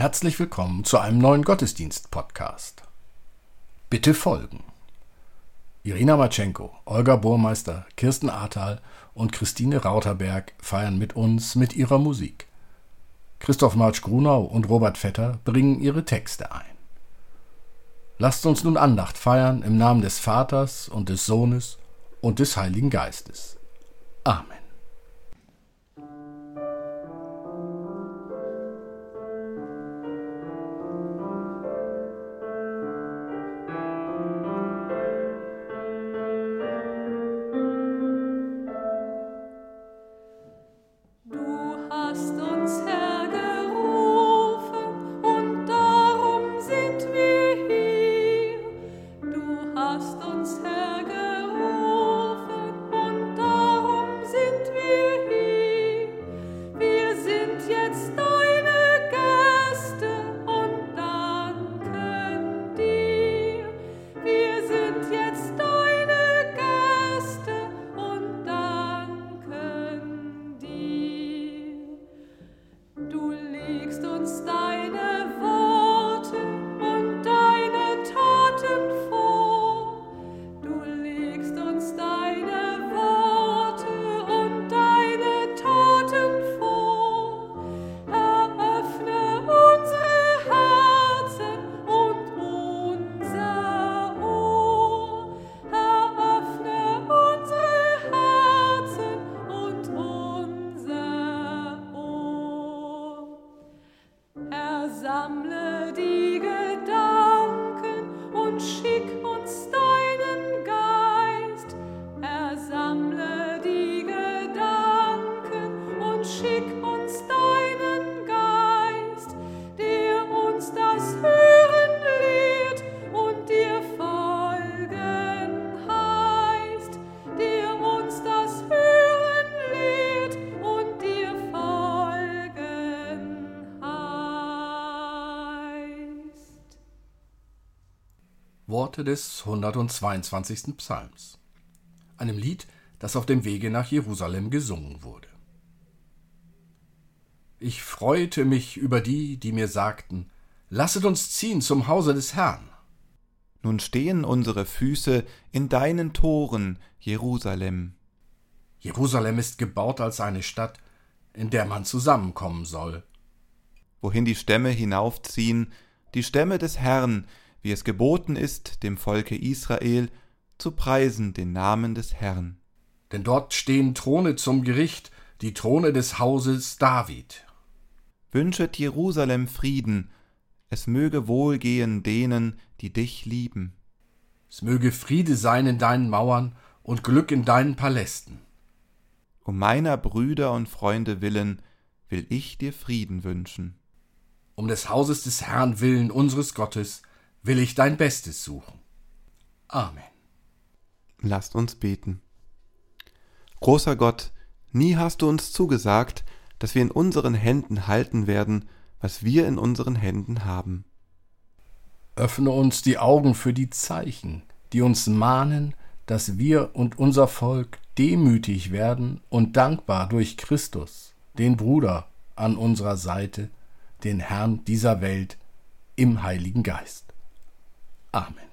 Herzlich willkommen zu einem neuen Gottesdienst-Podcast. Bitte folgen. Irina Matschenko, Olga Burmeister, Kirsten Ahrtal und Christine Rauterberg feiern mit uns mit ihrer Musik. Christoph Marsch-Grunau und Robert Vetter bringen ihre Texte ein. Lasst uns nun Andacht feiern im Namen des Vaters und des Sohnes und des Heiligen Geistes. Amen. Worte des 122. Psalms, einem Lied, das auf dem Wege nach Jerusalem gesungen wurde. Ich freute mich über die, die mir sagten, Lasset uns ziehen zum Hause des Herrn. Nun stehen unsere Füße in deinen Toren, Jerusalem. Jerusalem ist gebaut als eine Stadt, in der man zusammenkommen soll. Wohin die Stämme hinaufziehen, die Stämme des Herrn, wie es geboten ist, dem Volke Israel zu preisen den Namen des Herrn. Denn dort stehen Throne zum Gericht, die Throne des Hauses David. Wünschet Jerusalem Frieden, es möge wohlgehen denen, die dich lieben. Es möge Friede sein in deinen Mauern und Glück in deinen Palästen. Um meiner Brüder und Freunde willen will ich dir Frieden wünschen. Um des Hauses des Herrn willen unseres Gottes will ich dein Bestes suchen. Amen. Lasst uns beten. Großer Gott, nie hast du uns zugesagt, dass wir in unseren Händen halten werden, was wir in unseren Händen haben. Öffne uns die Augen für die Zeichen, die uns mahnen, dass wir und unser Volk demütig werden und dankbar durch Christus, den Bruder an unserer Seite, den Herrn dieser Welt im Heiligen Geist. Amen.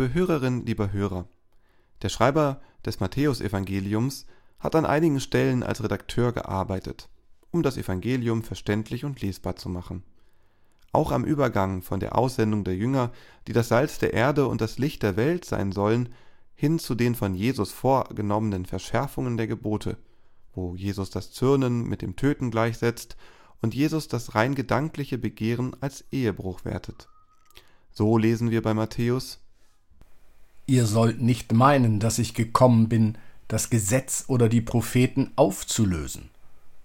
Liebe Hörerin, lieber Hörer, der Schreiber des Matthäusevangeliums hat an einigen Stellen als Redakteur gearbeitet, um das Evangelium verständlich und lesbar zu machen. Auch am Übergang von der Aussendung der Jünger, die das Salz der Erde und das Licht der Welt sein sollen, hin zu den von Jesus vorgenommenen Verschärfungen der Gebote, wo Jesus das Zürnen mit dem Töten gleichsetzt und Jesus das rein gedankliche Begehren als Ehebruch wertet. So lesen wir bei Matthäus Ihr sollt nicht meinen, dass ich gekommen bin, das Gesetz oder die Propheten aufzulösen.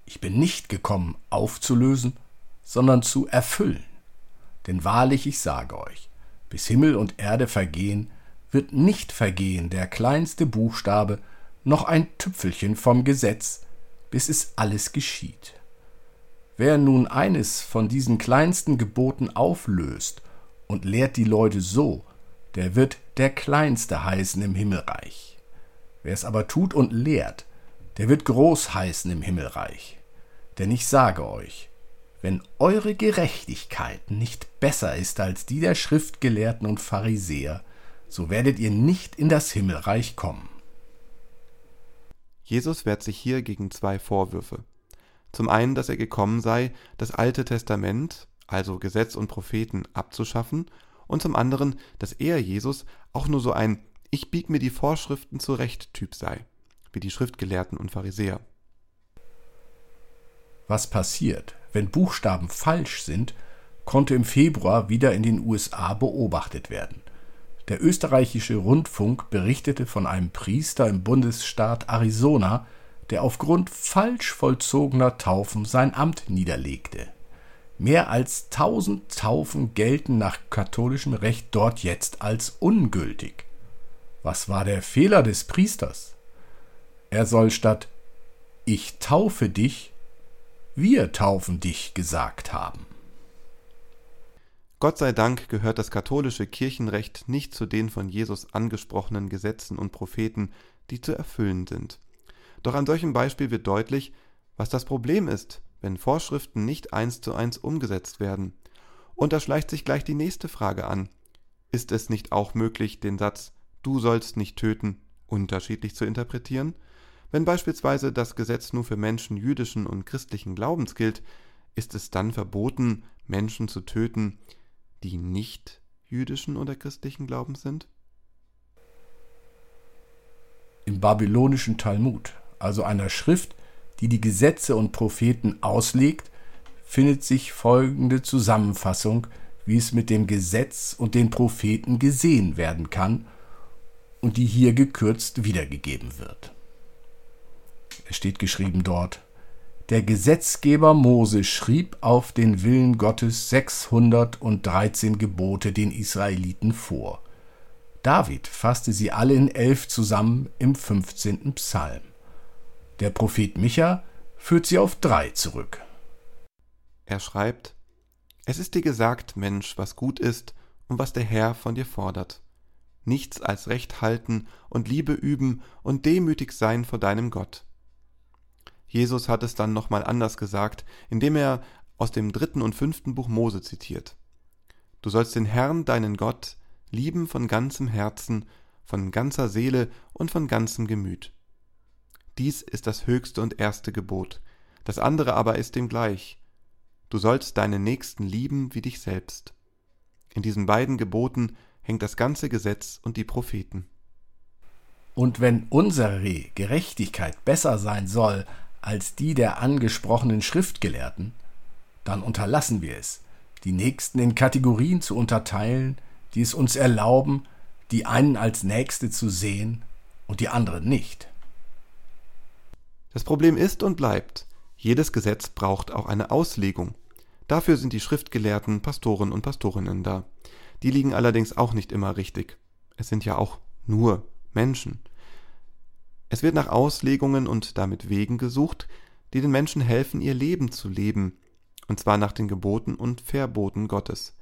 Ich bin nicht gekommen, aufzulösen, sondern zu erfüllen. Denn wahrlich, ich sage euch, bis Himmel und Erde vergehen, wird nicht vergehen der kleinste Buchstabe, noch ein Tüpfelchen vom Gesetz, bis es alles geschieht. Wer nun eines von diesen kleinsten Geboten auflöst und lehrt die Leute so, der wird der Kleinste heißen im Himmelreich. Wer es aber tut und lehrt, der wird groß heißen im Himmelreich. Denn ich sage euch, wenn eure Gerechtigkeit nicht besser ist als die der Schriftgelehrten und Pharisäer, so werdet ihr nicht in das Himmelreich kommen. Jesus wehrt sich hier gegen zwei Vorwürfe. Zum einen, dass er gekommen sei, das Alte Testament, also Gesetz und Propheten, abzuschaffen, und zum anderen, dass er, Jesus, auch nur so ein Ich bieg mir die Vorschriften zurecht Typ sei, wie die Schriftgelehrten und Pharisäer. Was passiert, wenn Buchstaben falsch sind, konnte im Februar wieder in den USA beobachtet werden. Der österreichische Rundfunk berichtete von einem Priester im Bundesstaat Arizona, der aufgrund falsch vollzogener Taufen sein Amt niederlegte. Mehr als tausend Taufen gelten nach katholischem Recht dort jetzt als ungültig. Was war der Fehler des Priesters? Er soll statt Ich taufe dich, wir taufen dich gesagt haben. Gott sei Dank gehört das katholische Kirchenrecht nicht zu den von Jesus angesprochenen Gesetzen und Propheten, die zu erfüllen sind. Doch an solchem Beispiel wird deutlich, was das Problem ist, wenn Vorschriften nicht eins zu eins umgesetzt werden. Und da schleicht sich gleich die nächste Frage an. Ist es nicht auch möglich, den Satz Du sollst nicht töten unterschiedlich zu interpretieren? Wenn beispielsweise das Gesetz nur für Menschen jüdischen und christlichen Glaubens gilt, ist es dann verboten, Menschen zu töten, die nicht jüdischen oder christlichen Glaubens sind? Im babylonischen Talmud also einer Schrift, die die Gesetze und Propheten auslegt, findet sich folgende Zusammenfassung, wie es mit dem Gesetz und den Propheten gesehen werden kann und die hier gekürzt wiedergegeben wird. Es steht geschrieben dort, der Gesetzgeber Mose schrieb auf den Willen Gottes 613 Gebote den Israeliten vor. David fasste sie alle in elf zusammen im 15. Psalm. Der Prophet Micha führt sie auf drei zurück. Er schreibt, Es ist dir gesagt, Mensch, was gut ist und was der Herr von dir fordert. Nichts als Recht halten und Liebe üben und demütig sein vor deinem Gott. Jesus hat es dann nochmal anders gesagt, indem er aus dem dritten und fünften Buch Mose zitiert. Du sollst den Herrn, deinen Gott, lieben von ganzem Herzen, von ganzer Seele und von ganzem Gemüt. Dies ist das höchste und erste Gebot. Das andere aber ist dem gleich. Du sollst deinen Nächsten lieben wie dich selbst. In diesen beiden Geboten hängt das ganze Gesetz und die Propheten. Und wenn unsere Gerechtigkeit besser sein soll als die der angesprochenen Schriftgelehrten, dann unterlassen wir es, die Nächsten in Kategorien zu unterteilen, die es uns erlauben, die einen als Nächste zu sehen und die anderen nicht. Das Problem ist und bleibt, jedes Gesetz braucht auch eine Auslegung. Dafür sind die Schriftgelehrten, Pastoren und Pastorinnen da. Die liegen allerdings auch nicht immer richtig. Es sind ja auch nur Menschen. Es wird nach Auslegungen und damit Wegen gesucht, die den Menschen helfen, ihr Leben zu leben, und zwar nach den Geboten und Verboten Gottes.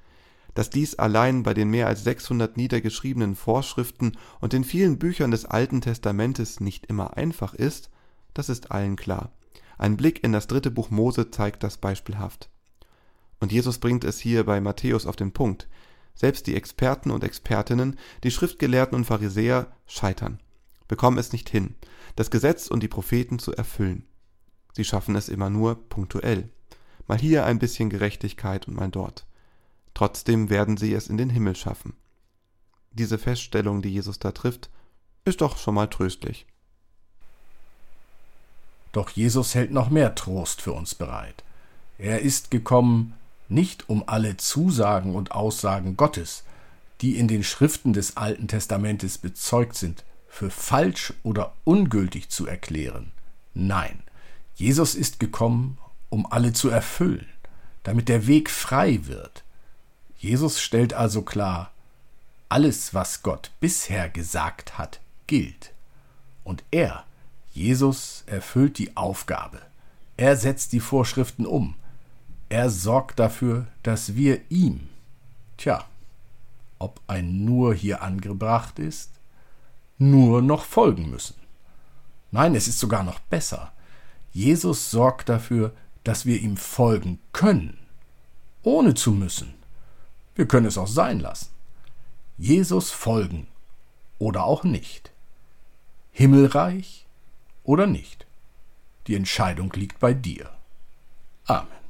Dass dies allein bei den mehr als 600 niedergeschriebenen Vorschriften und den vielen Büchern des Alten Testamentes nicht immer einfach ist, das ist allen klar. Ein Blick in das dritte Buch Mose zeigt das beispielhaft. Und Jesus bringt es hier bei Matthäus auf den Punkt. Selbst die Experten und Expertinnen, die Schriftgelehrten und Pharisäer scheitern, bekommen es nicht hin, das Gesetz und die Propheten zu erfüllen. Sie schaffen es immer nur punktuell. Mal hier ein bisschen Gerechtigkeit und mal dort. Trotzdem werden sie es in den Himmel schaffen. Diese Feststellung, die Jesus da trifft, ist doch schon mal tröstlich. Doch Jesus hält noch mehr Trost für uns bereit. Er ist gekommen, nicht um alle Zusagen und Aussagen Gottes, die in den Schriften des Alten Testamentes bezeugt sind, für falsch oder ungültig zu erklären. Nein, Jesus ist gekommen, um alle zu erfüllen, damit der Weg frei wird. Jesus stellt also klar, alles, was Gott bisher gesagt hat, gilt. Und er, Jesus, erfüllt die Aufgabe. Er setzt die Vorschriften um. Er sorgt dafür, dass wir ihm, tja, ob ein nur hier angebracht ist, nur noch folgen müssen. Nein, es ist sogar noch besser. Jesus sorgt dafür, dass wir ihm folgen können, ohne zu müssen. Wir können es auch sein lassen. Jesus folgen oder auch nicht. Himmelreich oder nicht. Die Entscheidung liegt bei dir. Amen.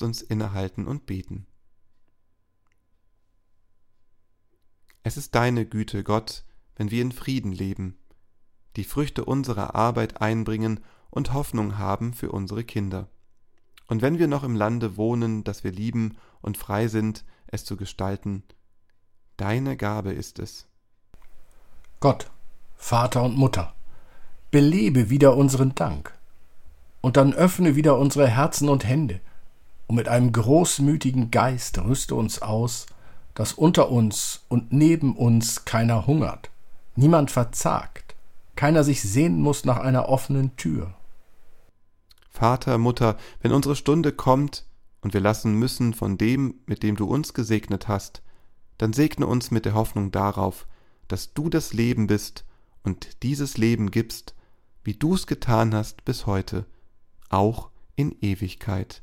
Lasst uns innehalten und beten. Es ist deine Güte, Gott, wenn wir in Frieden leben, die Früchte unserer Arbeit einbringen und Hoffnung haben für unsere Kinder. Und wenn wir noch im Lande wohnen, das wir lieben und frei sind, es zu gestalten, deine Gabe ist es. Gott, Vater und Mutter, belebe wieder unseren Dank, und dann öffne wieder unsere Herzen und Hände, und mit einem großmütigen Geist rüste uns aus, dass unter uns und neben uns keiner hungert, niemand verzagt, keiner sich sehnen muss nach einer offenen Tür. Vater, Mutter, wenn unsere Stunde kommt und wir lassen müssen von dem, mit dem du uns gesegnet hast, dann segne uns mit der Hoffnung darauf, dass du das Leben bist und dieses Leben gibst, wie du's getan hast bis heute, auch in Ewigkeit.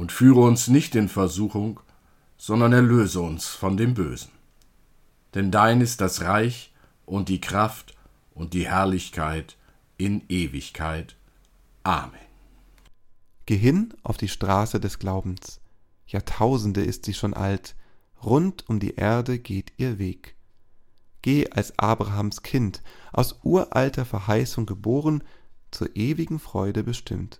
Und führe uns nicht in Versuchung, sondern erlöse uns von dem Bösen. Denn dein ist das Reich und die Kraft und die Herrlichkeit in Ewigkeit. Amen. Geh hin auf die Straße des Glaubens. Jahrtausende ist sie schon alt, rund um die Erde geht ihr Weg. Geh als Abrahams Kind, aus uralter Verheißung geboren, zur ewigen Freude bestimmt.